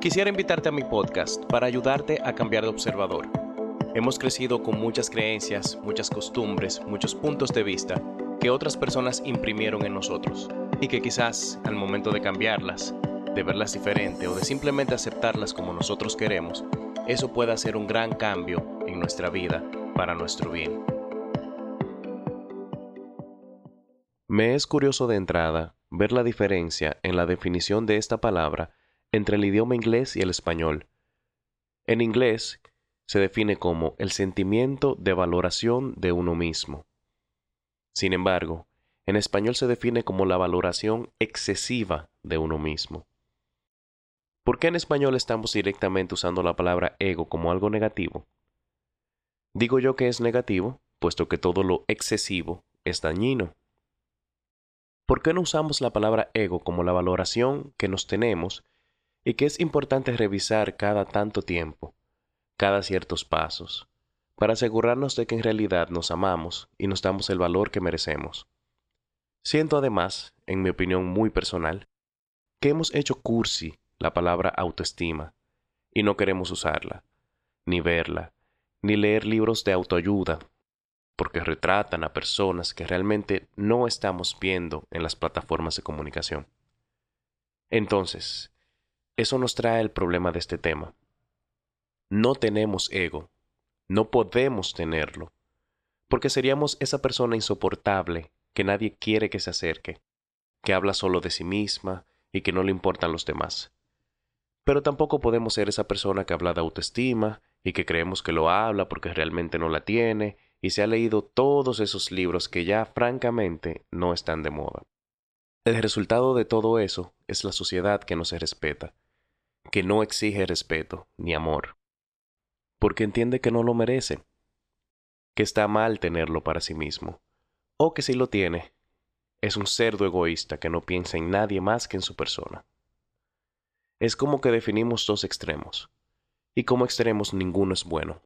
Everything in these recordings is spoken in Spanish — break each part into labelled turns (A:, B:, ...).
A: Quisiera invitarte a mi podcast para ayudarte a cambiar de observador. Hemos crecido con muchas creencias, muchas costumbres, muchos puntos de vista que otras personas imprimieron en nosotros y que quizás al momento de cambiarlas, de verlas diferente o de simplemente aceptarlas como nosotros queremos, eso puede hacer un gran cambio en nuestra vida para nuestro bien. Me es curioso de entrada ver la diferencia en la definición de esta palabra entre el idioma inglés y el español. En inglés se define como el sentimiento de valoración de uno mismo. Sin embargo, en español se define como la valoración excesiva de uno mismo. ¿Por qué en español estamos directamente usando la palabra ego como algo negativo? Digo yo que es negativo, puesto que todo lo excesivo es dañino. ¿Por qué no usamos la palabra ego como la valoración que nos tenemos y que es importante revisar cada tanto tiempo, cada ciertos pasos, para asegurarnos de que en realidad nos amamos y nos damos el valor que merecemos. Siento además, en mi opinión muy personal, que hemos hecho cursi la palabra autoestima y no queremos usarla, ni verla, ni leer libros de autoayuda, porque retratan a personas que realmente no estamos viendo en las plataformas de comunicación. Entonces, eso nos trae el problema de este tema. No tenemos ego, no podemos tenerlo, porque seríamos esa persona insoportable que nadie quiere que se acerque, que habla solo de sí misma y que no le importan los demás. Pero tampoco podemos ser esa persona que habla de autoestima y que creemos que lo habla porque realmente no la tiene y se ha leído todos esos libros que ya francamente no están de moda. El resultado de todo eso es la sociedad que no se respeta, que no exige respeto ni amor, porque entiende que no lo merece, que está mal tenerlo para sí mismo, o que si lo tiene, es un cerdo egoísta que no piensa en nadie más que en su persona. Es como que definimos dos extremos, y como extremos ninguno es bueno.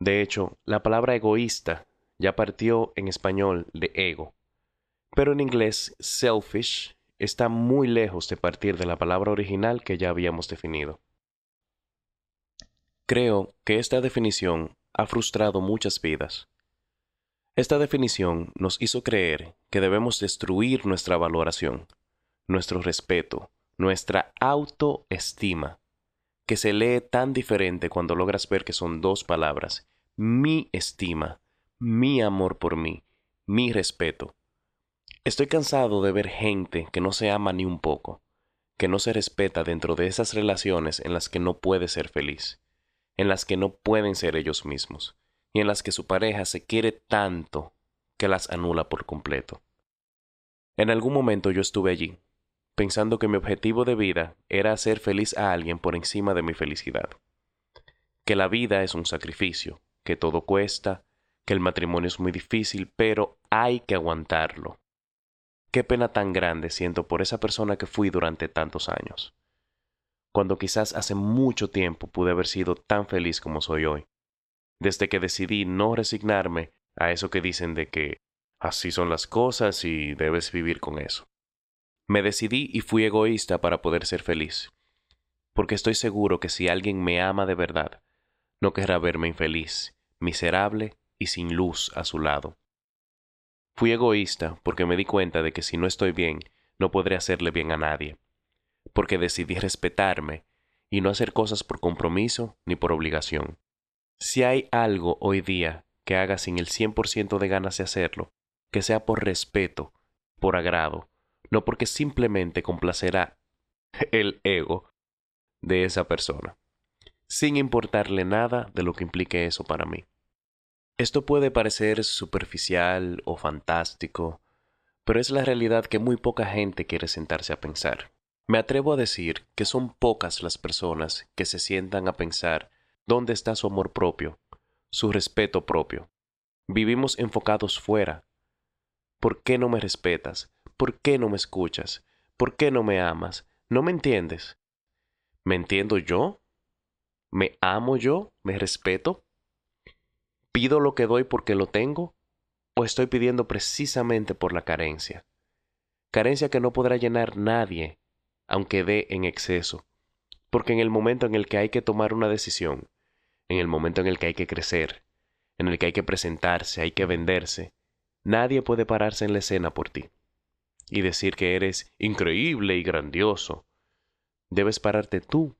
A: De hecho, la palabra egoísta ya partió en español de ego, pero en inglés selfish está muy lejos de partir de la palabra original que ya habíamos definido. Creo que esta definición ha frustrado muchas vidas. Esta definición nos hizo creer que debemos destruir nuestra valoración, nuestro respeto, nuestra autoestima, que se lee tan diferente cuando logras ver que son dos palabras, mi estima, mi amor por mí, mi respeto. Estoy cansado de ver gente que no se ama ni un poco, que no se respeta dentro de esas relaciones en las que no puede ser feliz, en las que no pueden ser ellos mismos, y en las que su pareja se quiere tanto que las anula por completo. En algún momento yo estuve allí, pensando que mi objetivo de vida era hacer feliz a alguien por encima de mi felicidad, que la vida es un sacrificio, que todo cuesta, que el matrimonio es muy difícil, pero hay que aguantarlo, Qué pena tan grande siento por esa persona que fui durante tantos años, cuando quizás hace mucho tiempo pude haber sido tan feliz como soy hoy, desde que decidí no resignarme a eso que dicen de que así son las cosas y debes vivir con eso. Me decidí y fui egoísta para poder ser feliz, porque estoy seguro que si alguien me ama de verdad, no querrá verme infeliz, miserable y sin luz a su lado. Fui egoísta porque me di cuenta de que si no estoy bien, no podré hacerle bien a nadie, porque decidí respetarme y no hacer cosas por compromiso ni por obligación. Si hay algo hoy día que haga sin el 100% de ganas de hacerlo, que sea por respeto, por agrado, no porque simplemente complacerá el ego de esa persona, sin importarle nada de lo que implique eso para mí. Esto puede parecer superficial o fantástico, pero es la realidad que muy poca gente quiere sentarse a pensar. Me atrevo a decir que son pocas las personas que se sientan a pensar dónde está su amor propio, su respeto propio. Vivimos enfocados fuera. ¿Por qué no me respetas? ¿Por qué no me escuchas? ¿Por qué no me amas? ¿No me entiendes? ¿Me entiendo yo? ¿Me amo yo? ¿Me respeto? ¿Pido lo que doy porque lo tengo? ¿O estoy pidiendo precisamente por la carencia? Carencia que no podrá llenar nadie, aunque dé en exceso. Porque en el momento en el que hay que tomar una decisión, en el momento en el que hay que crecer, en el que hay que presentarse, hay que venderse, nadie puede pararse en la escena por ti y decir que eres increíble y grandioso. Debes pararte tú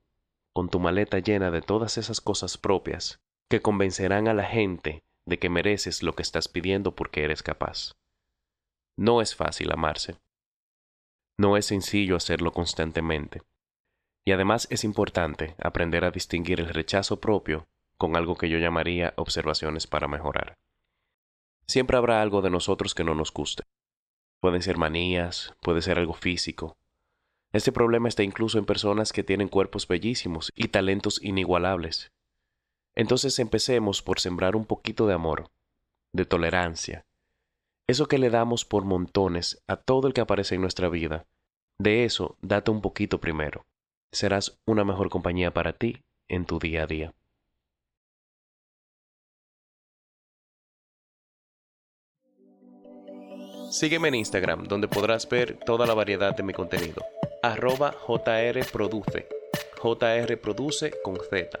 A: con tu maleta llena de todas esas cosas propias que convencerán a la gente de que mereces lo que estás pidiendo porque eres capaz. No es fácil amarse. No es sencillo hacerlo constantemente. Y además es importante aprender a distinguir el rechazo propio con algo que yo llamaría observaciones para mejorar. Siempre habrá algo de nosotros que no nos guste. Pueden ser manías, puede ser algo físico. Este problema está incluso en personas que tienen cuerpos bellísimos y talentos inigualables. Entonces empecemos por sembrar un poquito de amor, de tolerancia, eso que le damos por montones a todo el que aparece en nuestra vida. De eso date un poquito primero. Serás una mejor compañía para ti en tu día a día. Sígueme en Instagram, donde podrás ver toda la variedad de mi contenido. Arroba JRProduce. JR Produce con Z.